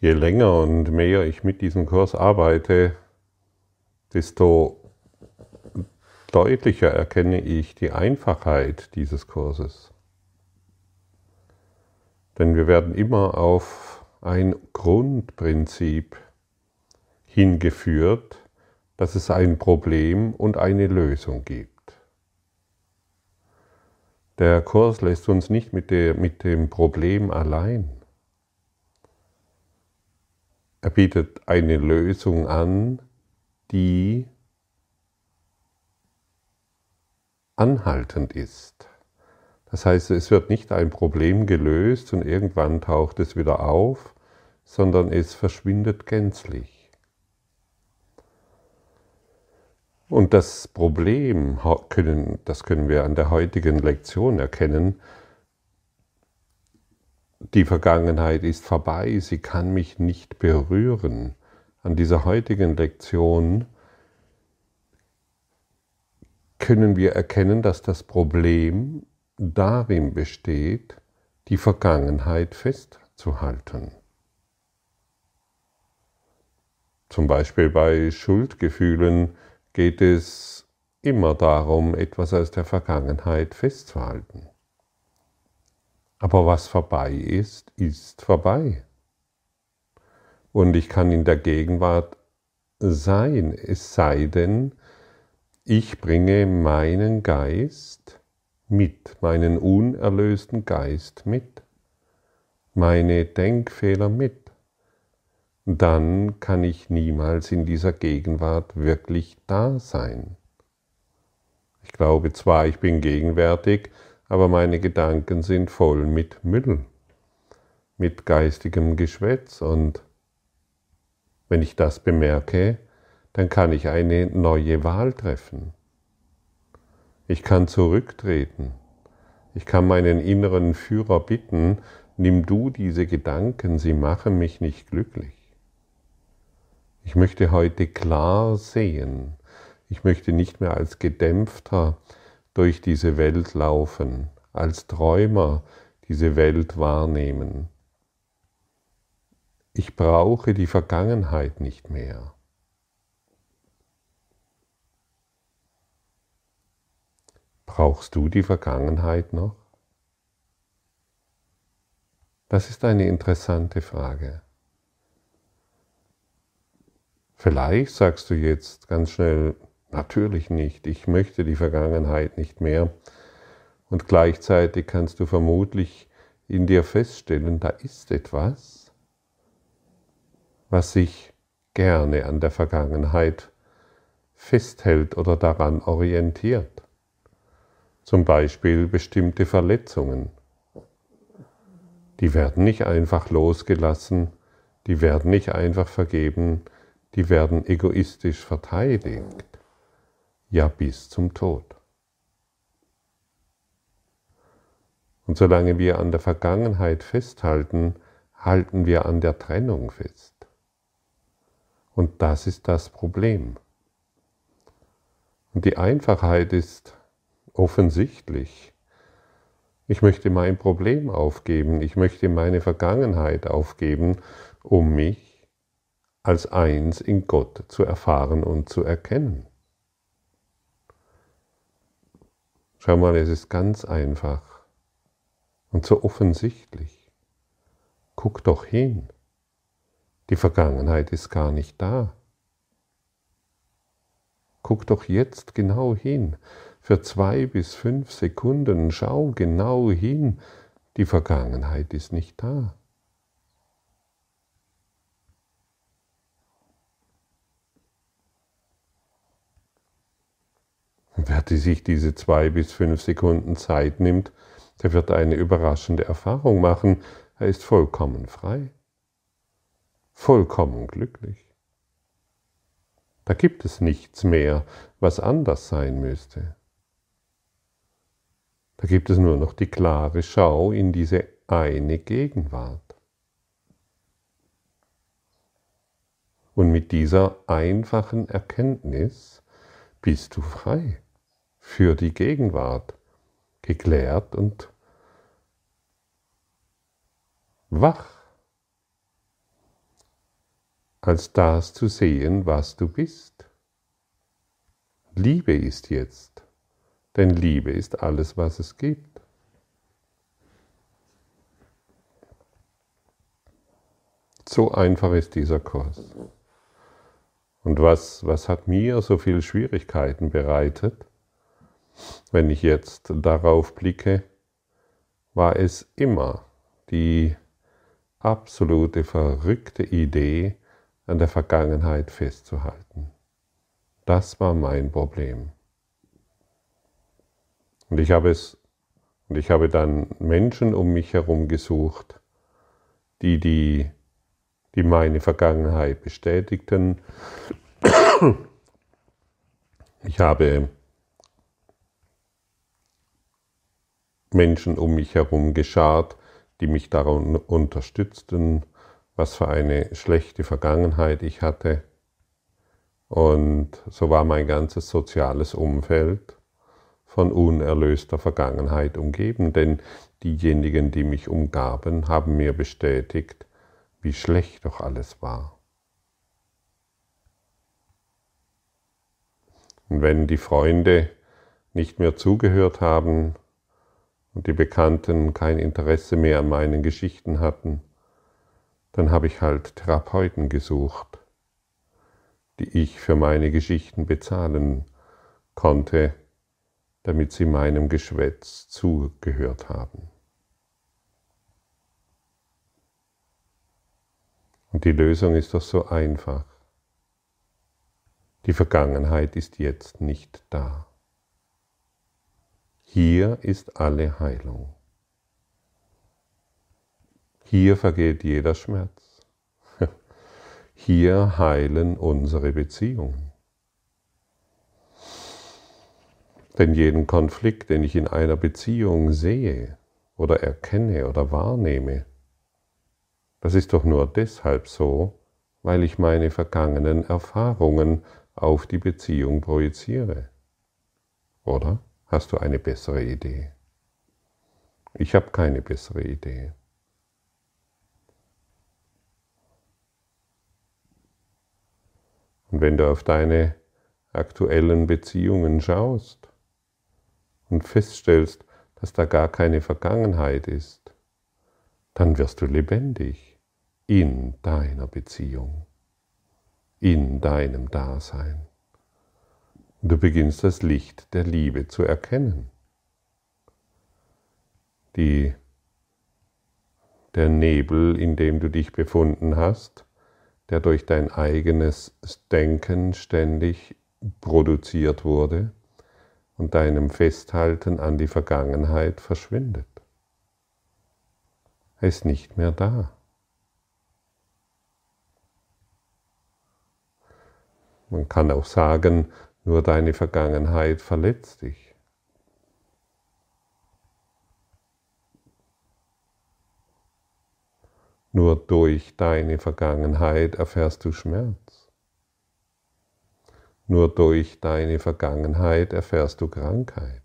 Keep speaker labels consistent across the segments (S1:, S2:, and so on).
S1: Je länger und mehr ich mit diesem Kurs arbeite, desto deutlicher erkenne ich die Einfachheit dieses Kurses. Denn wir werden immer auf ein Grundprinzip hingeführt, dass es ein Problem und eine Lösung gibt. Der Kurs lässt uns nicht mit, der, mit dem Problem allein. Er bietet eine Lösung an, die anhaltend ist. Das heißt, es wird nicht ein Problem gelöst und irgendwann taucht es wieder auf, sondern es verschwindet gänzlich. Und das Problem, das können wir an der heutigen Lektion erkennen, die Vergangenheit ist vorbei, sie kann mich nicht berühren. An dieser heutigen Lektion können wir erkennen, dass das Problem darin besteht, die Vergangenheit festzuhalten. Zum Beispiel bei Schuldgefühlen geht es immer darum, etwas aus der Vergangenheit festzuhalten. Aber was vorbei ist, ist vorbei. Und ich kann in der Gegenwart sein, es sei denn, ich bringe meinen Geist mit, meinen unerlösten Geist mit, meine Denkfehler mit. Dann kann ich niemals in dieser Gegenwart wirklich da sein. Ich glaube zwar, ich bin gegenwärtig, aber meine Gedanken sind voll mit Müll, mit geistigem Geschwätz und wenn ich das bemerke, dann kann ich eine neue Wahl treffen. Ich kann zurücktreten. Ich kann meinen inneren Führer bitten, nimm du diese Gedanken, sie machen mich nicht glücklich. Ich möchte heute klar sehen. Ich möchte nicht mehr als Gedämpfter durch diese Welt laufen, als Träumer diese Welt wahrnehmen. Ich brauche die Vergangenheit nicht mehr. Brauchst du die Vergangenheit noch? Das ist eine interessante Frage. Vielleicht sagst du jetzt ganz schnell, natürlich nicht, ich möchte die Vergangenheit nicht mehr. Und gleichzeitig kannst du vermutlich in dir feststellen, da ist etwas, was sich gerne an der Vergangenheit festhält oder daran orientiert zum Beispiel bestimmte Verletzungen. Die werden nicht einfach losgelassen, die werden nicht einfach vergeben, die werden egoistisch verteidigt, ja bis zum Tod. Und solange wir an der Vergangenheit festhalten, halten wir an der Trennung fest. Und das ist das Problem. Und die Einfachheit ist offensichtlich. Ich möchte mein Problem aufgeben, ich möchte meine Vergangenheit aufgeben, um mich als eins in Gott zu erfahren und zu erkennen. Schau mal, es ist ganz einfach und so offensichtlich. Guck doch hin. Die Vergangenheit ist gar nicht da. Guck doch jetzt genau hin für zwei bis fünf Sekunden, schau genau hin, die Vergangenheit ist nicht da. Und wer sich diese zwei bis fünf Sekunden Zeit nimmt, der wird eine überraschende Erfahrung machen. Er ist vollkommen frei, vollkommen glücklich. Da gibt es nichts mehr, was anders sein müsste. Da gibt es nur noch die klare Schau in diese eine Gegenwart. Und mit dieser einfachen Erkenntnis bist du frei für die Gegenwart, geklärt und wach. als das zu sehen, was du bist. Liebe ist jetzt, denn Liebe ist alles, was es gibt. So einfach ist dieser Kurs. Und was, was hat mir so viele Schwierigkeiten bereitet? Wenn ich jetzt darauf blicke, war es immer die absolute verrückte Idee, an der Vergangenheit festzuhalten. Das war mein Problem. Und ich habe es und ich habe dann Menschen um mich herum gesucht, die, die, die meine Vergangenheit bestätigten. Ich habe Menschen um mich herum geschart, die mich daran unterstützten, was für eine schlechte Vergangenheit ich hatte. Und so war mein ganzes soziales Umfeld von unerlöster Vergangenheit umgeben, denn diejenigen, die mich umgaben, haben mir bestätigt, wie schlecht doch alles war. Und wenn die Freunde nicht mehr zugehört haben, und die Bekannten kein Interesse mehr an meinen Geschichten hatten, dann habe ich halt Therapeuten gesucht, die ich für meine Geschichten bezahlen konnte, damit sie meinem Geschwätz zugehört haben. Und die Lösung ist doch so einfach. Die Vergangenheit ist jetzt nicht da. Hier ist alle Heilung. Hier vergeht jeder Schmerz. Hier heilen unsere Beziehungen. Denn jeden Konflikt, den ich in einer Beziehung sehe oder erkenne oder wahrnehme, das ist doch nur deshalb so, weil ich meine vergangenen Erfahrungen auf die Beziehung projiziere. Oder? Hast du eine bessere Idee? Ich habe keine bessere Idee. Und wenn du auf deine aktuellen Beziehungen schaust und feststellst, dass da gar keine Vergangenheit ist, dann wirst du lebendig in deiner Beziehung, in deinem Dasein. Du beginnst das Licht der Liebe zu erkennen. Die, der Nebel, in dem du dich befunden hast, der durch dein eigenes Denken ständig produziert wurde und deinem Festhalten an die Vergangenheit verschwindet. Er ist nicht mehr da. Man kann auch sagen, nur deine Vergangenheit verletzt dich. Nur durch deine Vergangenheit erfährst du Schmerz. Nur durch deine Vergangenheit erfährst du Krankheit.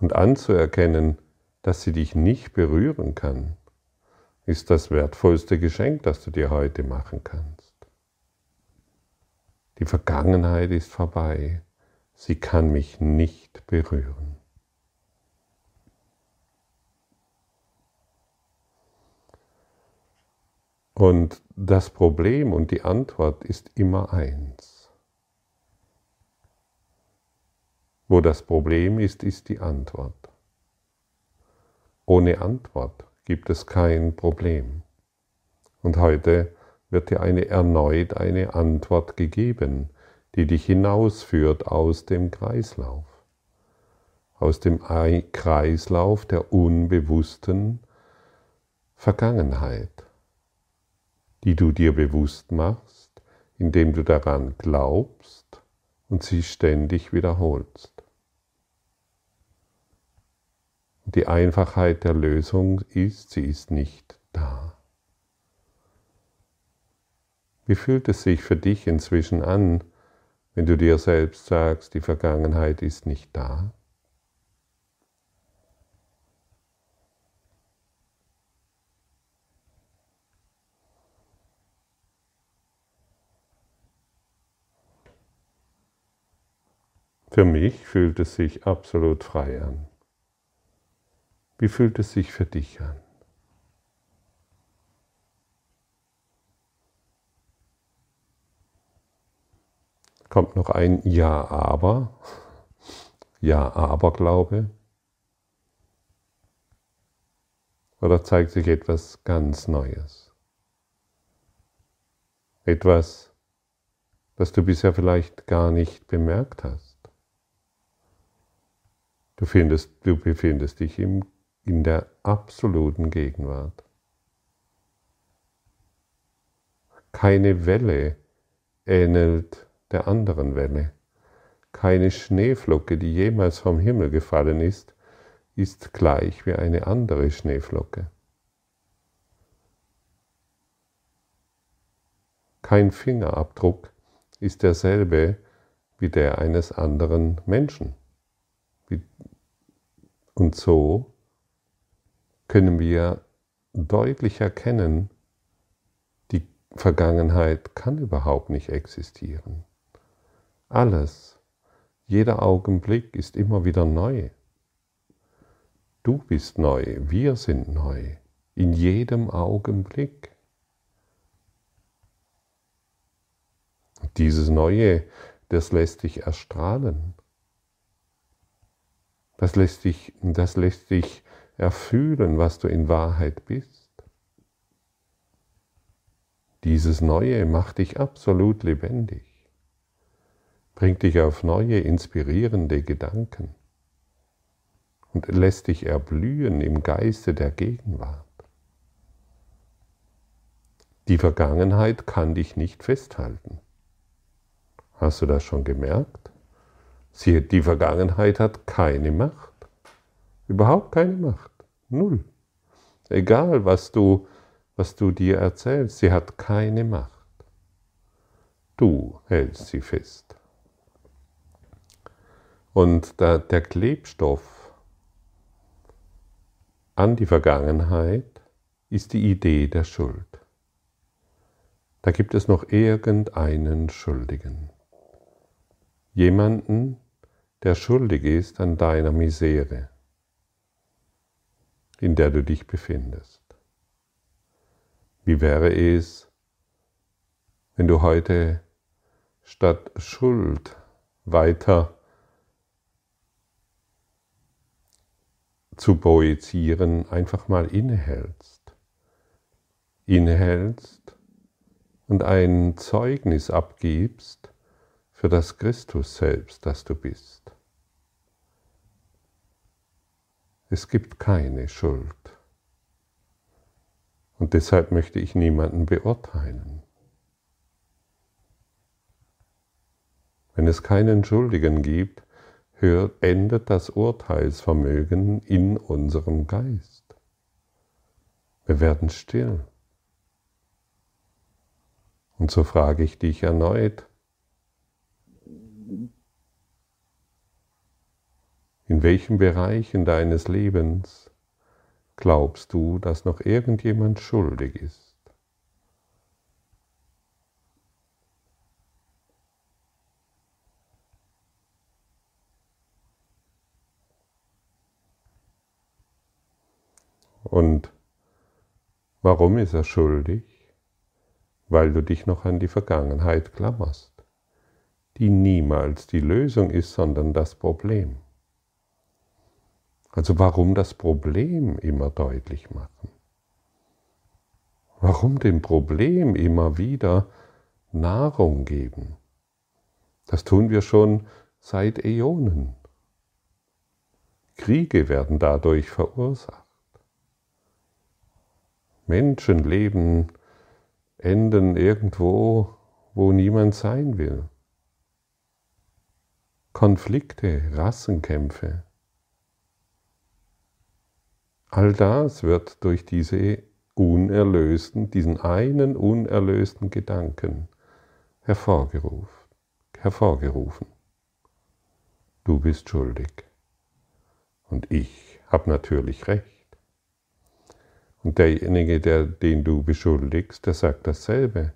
S1: Und anzuerkennen, dass sie dich nicht berühren kann, ist das wertvollste Geschenk, das du dir heute machen kannst. Die Vergangenheit ist vorbei. Sie kann mich nicht berühren. Und das Problem und die Antwort ist immer eins. Wo das Problem ist, ist die Antwort. Ohne Antwort gibt es kein Problem. Und heute wird dir eine erneut eine Antwort gegeben, die dich hinausführt aus dem Kreislauf, aus dem Kreislauf der unbewussten Vergangenheit, die du dir bewusst machst, indem du daran glaubst und sie ständig wiederholst. Die Einfachheit der Lösung ist, sie ist nicht da. Wie fühlt es sich für dich inzwischen an, wenn du dir selbst sagst, die Vergangenheit ist nicht da? Für mich fühlt es sich absolut frei an. Wie fühlt es sich für dich an? Kommt noch ein Ja, aber? Ja, aber Glaube? Oder zeigt sich etwas ganz Neues? Etwas, das du bisher vielleicht gar nicht bemerkt hast. Du, findest, du befindest dich im, in der absoluten Gegenwart. Keine Welle ähnelt der anderen Welle. Keine Schneeflocke, die jemals vom Himmel gefallen ist, ist gleich wie eine andere Schneeflocke. Kein Fingerabdruck ist derselbe wie der eines anderen Menschen. Und so können wir deutlich erkennen, die Vergangenheit kann überhaupt nicht existieren. Alles, jeder Augenblick ist immer wieder neu. Du bist neu, wir sind neu, in jedem Augenblick. Dieses Neue, das lässt dich erstrahlen. Das lässt dich, das lässt dich erfühlen, was du in Wahrheit bist. Dieses Neue macht dich absolut lebendig, bringt dich auf neue, inspirierende Gedanken und lässt dich erblühen im Geiste der Gegenwart. Die Vergangenheit kann dich nicht festhalten. Hast du das schon gemerkt? Sie, die Vergangenheit hat keine Macht. Überhaupt keine Macht. Null. Egal, was du, was du dir erzählst, sie hat keine Macht. Du hältst sie fest. Und der, der Klebstoff an die Vergangenheit ist die Idee der Schuld. Da gibt es noch irgendeinen Schuldigen. Jemanden, der schuldig ist an deiner Misere, in der du dich befindest. Wie wäre es, wenn du heute statt Schuld weiter zu projizieren, einfach mal innehältst. Innehältst und ein Zeugnis abgibst für das Christus selbst, das du bist. Es gibt keine Schuld. Und deshalb möchte ich niemanden beurteilen. Wenn es keinen Schuldigen gibt, hört, endet das Urteilsvermögen in unserem Geist. Wir werden still. Und so frage ich dich erneut, in welchen Bereichen deines Lebens glaubst du, dass noch irgendjemand schuldig ist? Und warum ist er schuldig? Weil du dich noch an die Vergangenheit klammerst, die niemals die Lösung ist, sondern das Problem. Also warum das Problem immer deutlich machen? Warum dem Problem immer wieder Nahrung geben? Das tun wir schon seit Äonen. Kriege werden dadurch verursacht. Menschenleben enden irgendwo, wo niemand sein will. Konflikte, Rassenkämpfe. All das wird durch diese unerlösten, diesen einen unerlösten Gedanken hervorgerufen. hervorgerufen. Du bist schuldig. Und ich habe natürlich recht. Und derjenige, der, den du beschuldigst, der sagt dasselbe.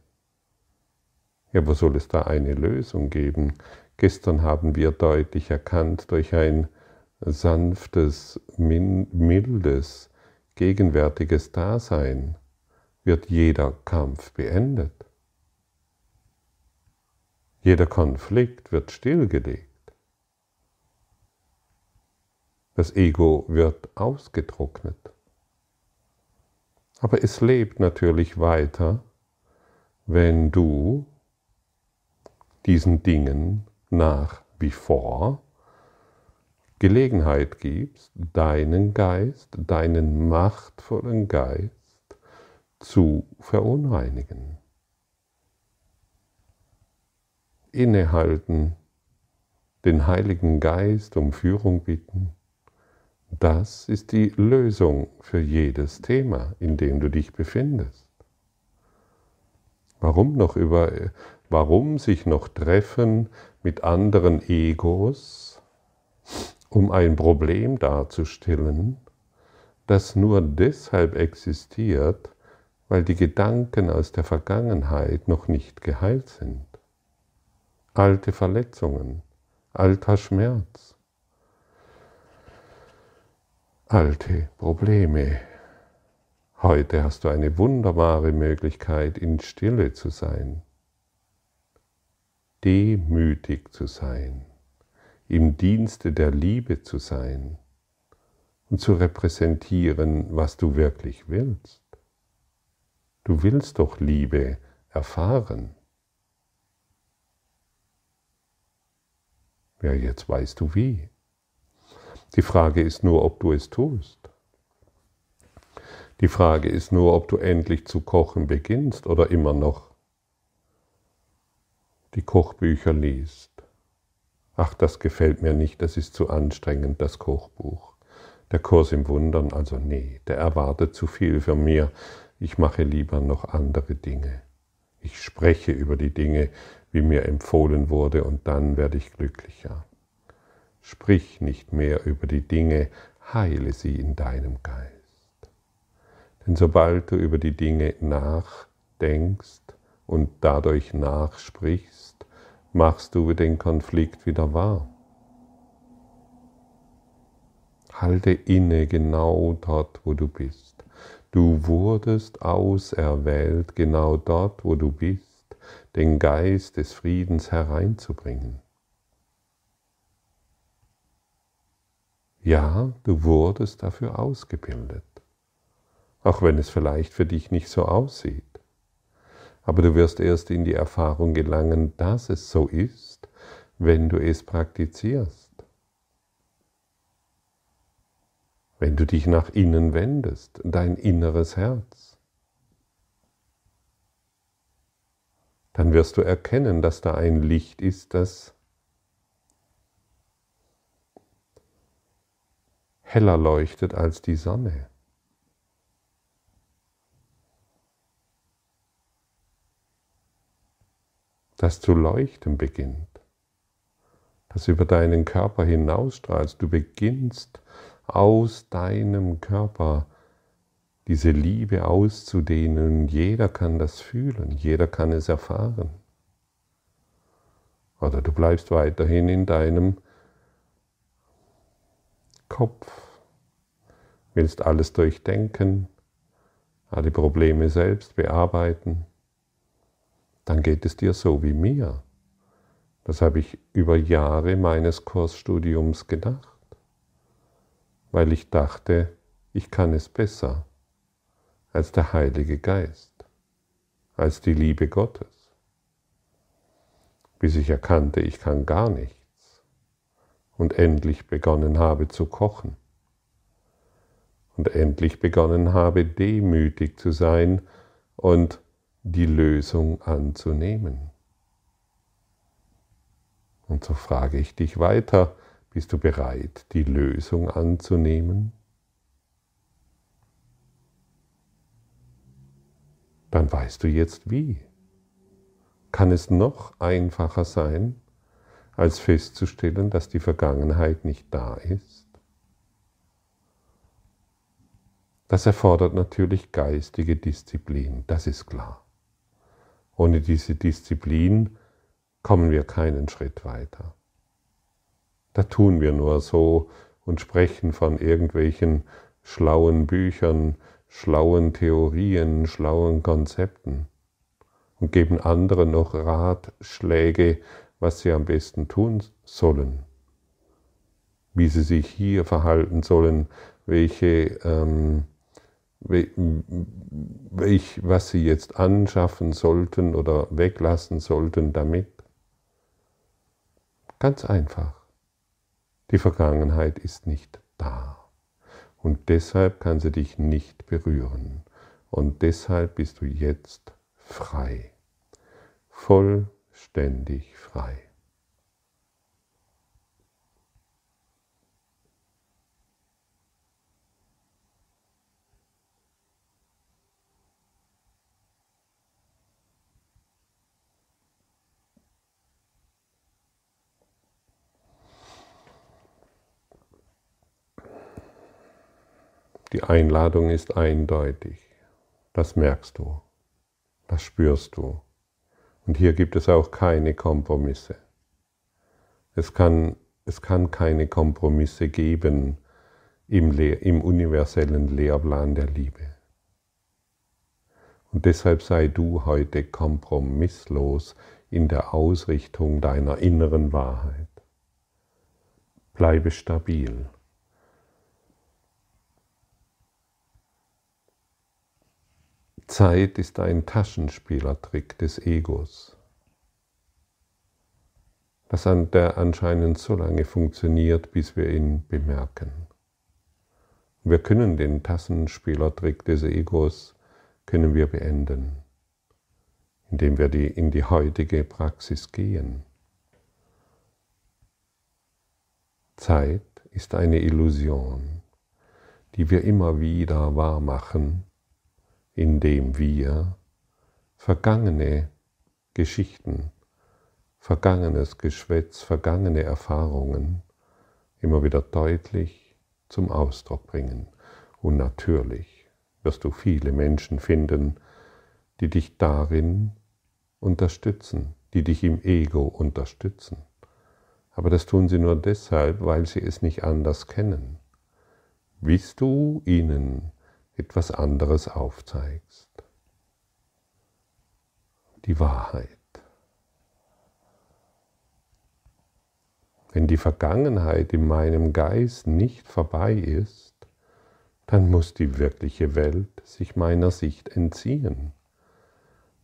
S1: Ja, wo soll es da eine Lösung geben? Gestern haben wir deutlich erkannt, durch ein sanftes, mildes, gegenwärtiges Dasein wird jeder Kampf beendet. Jeder Konflikt wird stillgelegt. Das Ego wird ausgetrocknet. Aber es lebt natürlich weiter, wenn du diesen Dingen nach wie vor Gelegenheit gibst, deinen Geist, deinen machtvollen Geist zu verunreinigen. Innehalten, den Heiligen Geist um Führung bitten, das ist die Lösung für jedes Thema, in dem du dich befindest. Warum noch über, warum sich noch treffen mit anderen Egos, um ein Problem darzustellen, das nur deshalb existiert, weil die Gedanken aus der Vergangenheit noch nicht geheilt sind. Alte Verletzungen, alter Schmerz, alte Probleme. Heute hast du eine wunderbare Möglichkeit, in Stille zu sein, demütig zu sein, im Dienste der Liebe zu sein und zu repräsentieren, was du wirklich willst. Du willst doch Liebe erfahren. Ja, jetzt weißt du wie. Die Frage ist nur, ob du es tust. Die Frage ist nur, ob du endlich zu kochen beginnst oder immer noch die Kochbücher liest. Ach, das gefällt mir nicht, das ist zu anstrengend, das Kochbuch. Der Kurs im Wundern, also nee, der erwartet zu viel für mir ich mache lieber noch andere Dinge. Ich spreche über die Dinge, wie mir empfohlen wurde, und dann werde ich glücklicher. Sprich nicht mehr über die Dinge, heile sie in deinem Geist. Denn sobald du über die Dinge nachdenkst und dadurch nachsprichst, machst du den Konflikt wieder wahr. Halte inne genau dort, wo du bist. Du wurdest auserwählt, genau dort, wo du bist, den Geist des Friedens hereinzubringen. Ja, du wurdest dafür ausgebildet, auch wenn es vielleicht für dich nicht so aussieht. Aber du wirst erst in die Erfahrung gelangen, dass es so ist, wenn du es praktizierst. wenn du dich nach innen wendest, dein inneres Herz, dann wirst du erkennen, dass da ein Licht ist, das heller leuchtet als die Sonne. das zu leuchten beginnt, das über deinen Körper hinausstrahlst. Du beginnst aus deinem Körper diese Liebe auszudehnen. Jeder kann das fühlen, jeder kann es erfahren. Oder du bleibst weiterhin in deinem Kopf, willst alles durchdenken, alle Probleme selbst bearbeiten. Dann geht es dir so wie mir. Das habe ich über Jahre meines Kursstudiums gedacht weil ich dachte, ich kann es besser als der Heilige Geist, als die Liebe Gottes, bis ich erkannte, ich kann gar nichts und endlich begonnen habe zu kochen und endlich begonnen habe, demütig zu sein und die Lösung anzunehmen. Und so frage ich dich weiter, bist du bereit, die Lösung anzunehmen? Dann weißt du jetzt wie. Kann es noch einfacher sein, als festzustellen, dass die Vergangenheit nicht da ist? Das erfordert natürlich geistige Disziplin, das ist klar. Ohne diese Disziplin kommen wir keinen Schritt weiter. Da tun wir nur so und sprechen von irgendwelchen schlauen Büchern, schlauen Theorien, schlauen Konzepten und geben anderen noch Ratschläge, was sie am besten tun sollen, wie sie sich hier verhalten sollen, welche, ähm, welch, was sie jetzt anschaffen sollten oder weglassen sollten damit. Ganz einfach. Die Vergangenheit ist nicht da. Und deshalb kann sie dich nicht berühren. Und deshalb bist du jetzt frei. Vollständig frei. Die Einladung ist eindeutig. Das merkst du. Das spürst du. Und hier gibt es auch keine Kompromisse. Es kann, es kann keine Kompromisse geben im, im universellen Lehrplan der Liebe. Und deshalb sei du heute kompromisslos in der Ausrichtung deiner inneren Wahrheit. Bleibe stabil. Zeit ist ein Taschenspielertrick des Egos, das an der anscheinend so lange funktioniert, bis wir ihn bemerken. Wir können den Taschenspielertrick des Egos können wir beenden, indem wir die, in die heutige Praxis gehen. Zeit ist eine Illusion, die wir immer wieder wahrmachen indem wir vergangene Geschichten, vergangenes Geschwätz, vergangene Erfahrungen immer wieder deutlich zum Ausdruck bringen. Und natürlich wirst du viele Menschen finden, die dich darin unterstützen, die dich im Ego unterstützen. Aber das tun sie nur deshalb, weil sie es nicht anders kennen. Willst du ihnen etwas anderes aufzeigst. Die Wahrheit. Wenn die Vergangenheit in meinem Geist nicht vorbei ist, dann muss die wirkliche Welt sich meiner Sicht entziehen.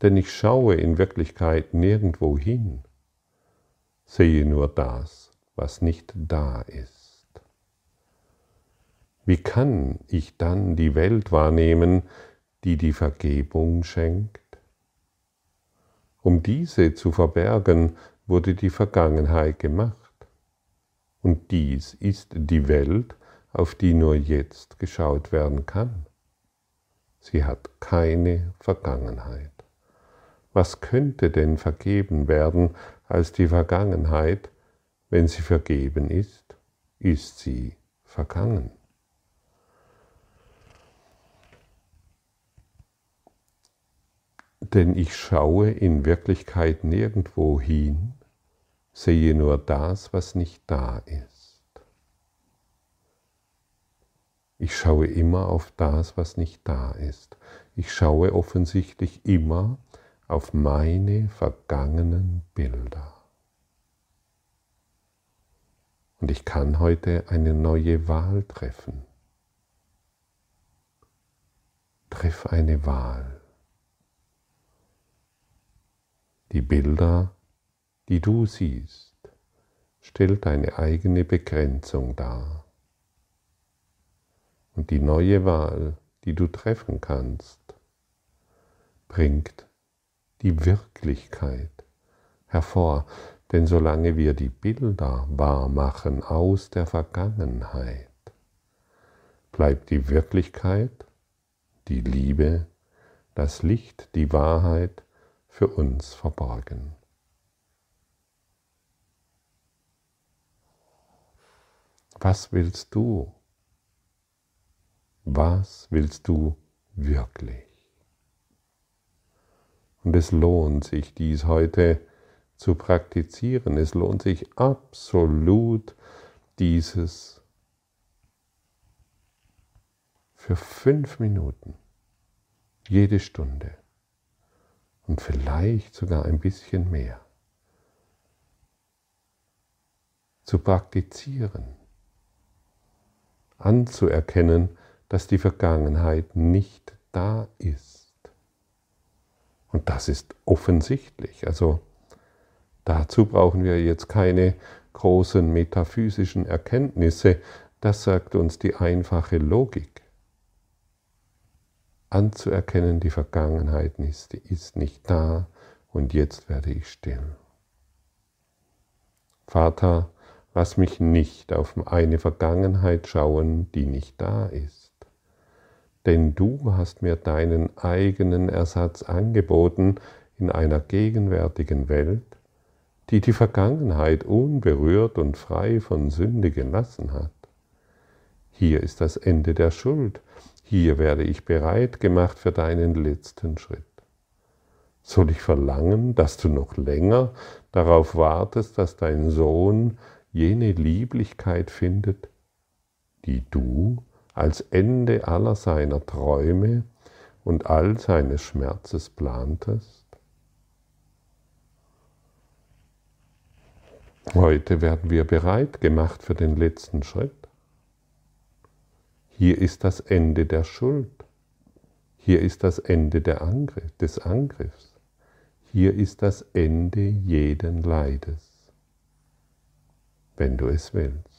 S1: Denn ich schaue in Wirklichkeit nirgendwo hin, sehe nur das, was nicht da ist. Wie kann ich dann die Welt wahrnehmen, die die Vergebung schenkt? Um diese zu verbergen, wurde die Vergangenheit gemacht. Und dies ist die Welt, auf die nur jetzt geschaut werden kann. Sie hat keine Vergangenheit. Was könnte denn vergeben werden als die Vergangenheit? Wenn sie vergeben ist, ist sie vergangen. Denn ich schaue in Wirklichkeit nirgendwo hin, sehe nur das, was nicht da ist. Ich schaue immer auf das, was nicht da ist. Ich schaue offensichtlich immer auf meine vergangenen Bilder. Und ich kann heute eine neue Wahl treffen. Triff eine Wahl. Die Bilder, die du siehst, stellt deine eigene Begrenzung dar. Und die neue Wahl, die du treffen kannst, bringt die Wirklichkeit hervor. Denn solange wir die Bilder wahr machen aus der Vergangenheit, bleibt die Wirklichkeit, die Liebe, das Licht, die Wahrheit, für uns verborgen. Was willst du? Was willst du wirklich? Und es lohnt sich, dies heute zu praktizieren. Es lohnt sich absolut, dieses für fünf Minuten, jede Stunde und vielleicht sogar ein bisschen mehr zu praktizieren, anzuerkennen, dass die Vergangenheit nicht da ist. Und das ist offensichtlich. Also dazu brauchen wir jetzt keine großen metaphysischen Erkenntnisse, das sagt uns die einfache Logik. Anzuerkennen, die Vergangenheit ist, ist nicht da und jetzt werde ich still. Vater, lass mich nicht auf eine Vergangenheit schauen, die nicht da ist. Denn du hast mir deinen eigenen Ersatz angeboten in einer gegenwärtigen Welt, die die Vergangenheit unberührt und frei von Sünde gelassen hat. Hier ist das Ende der Schuld, hier werde ich bereit gemacht für deinen letzten Schritt. Soll ich verlangen, dass du noch länger darauf wartest, dass dein Sohn jene Lieblichkeit findet, die du als Ende aller seiner Träume und all seines Schmerzes plantest? Heute werden wir bereit gemacht für den letzten Schritt. Hier ist das Ende der Schuld. Hier ist das Ende Angriff, des Angriffs. Hier ist das Ende jeden Leides, wenn du es willst.